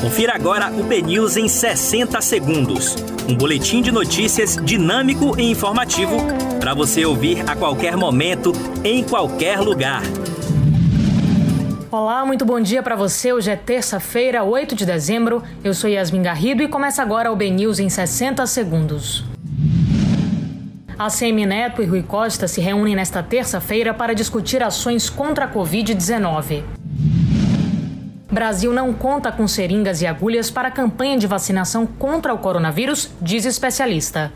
Confira agora o BNews em 60 segundos. Um boletim de notícias dinâmico e informativo para você ouvir a qualquer momento, em qualquer lugar. Olá, muito bom dia para você. Hoje é terça-feira, 8 de dezembro. Eu sou Yasmin Garrido e começa agora o BNews em 60 segundos. A CM Neto e Rui Costa se reúnem nesta terça-feira para discutir ações contra a Covid-19. Brasil não conta com seringas e agulhas para a campanha de vacinação contra o coronavírus, diz especialista.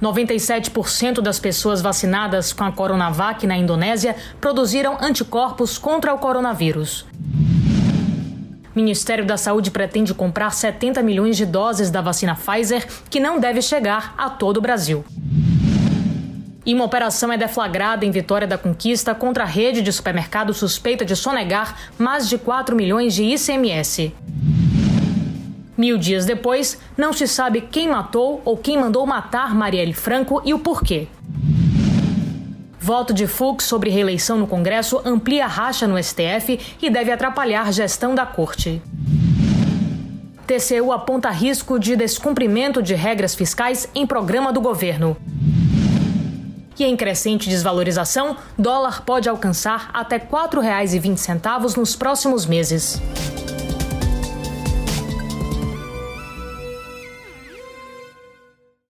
97% das pessoas vacinadas com a Coronavac na Indonésia produziram anticorpos contra o coronavírus. Ministério da Saúde pretende comprar 70 milhões de doses da vacina Pfizer, que não deve chegar a todo o Brasil. E uma operação é deflagrada em Vitória da Conquista contra a rede de supermercado suspeita de sonegar mais de 4 milhões de ICMS. Mil dias depois, não se sabe quem matou ou quem mandou matar Marielle Franco e o porquê. Voto de Fux sobre reeleição no Congresso amplia a racha no STF e deve atrapalhar gestão da corte. TCU aponta risco de descumprimento de regras fiscais em programa do governo. E em crescente desvalorização, dólar pode alcançar até R$ 4,20 nos próximos meses.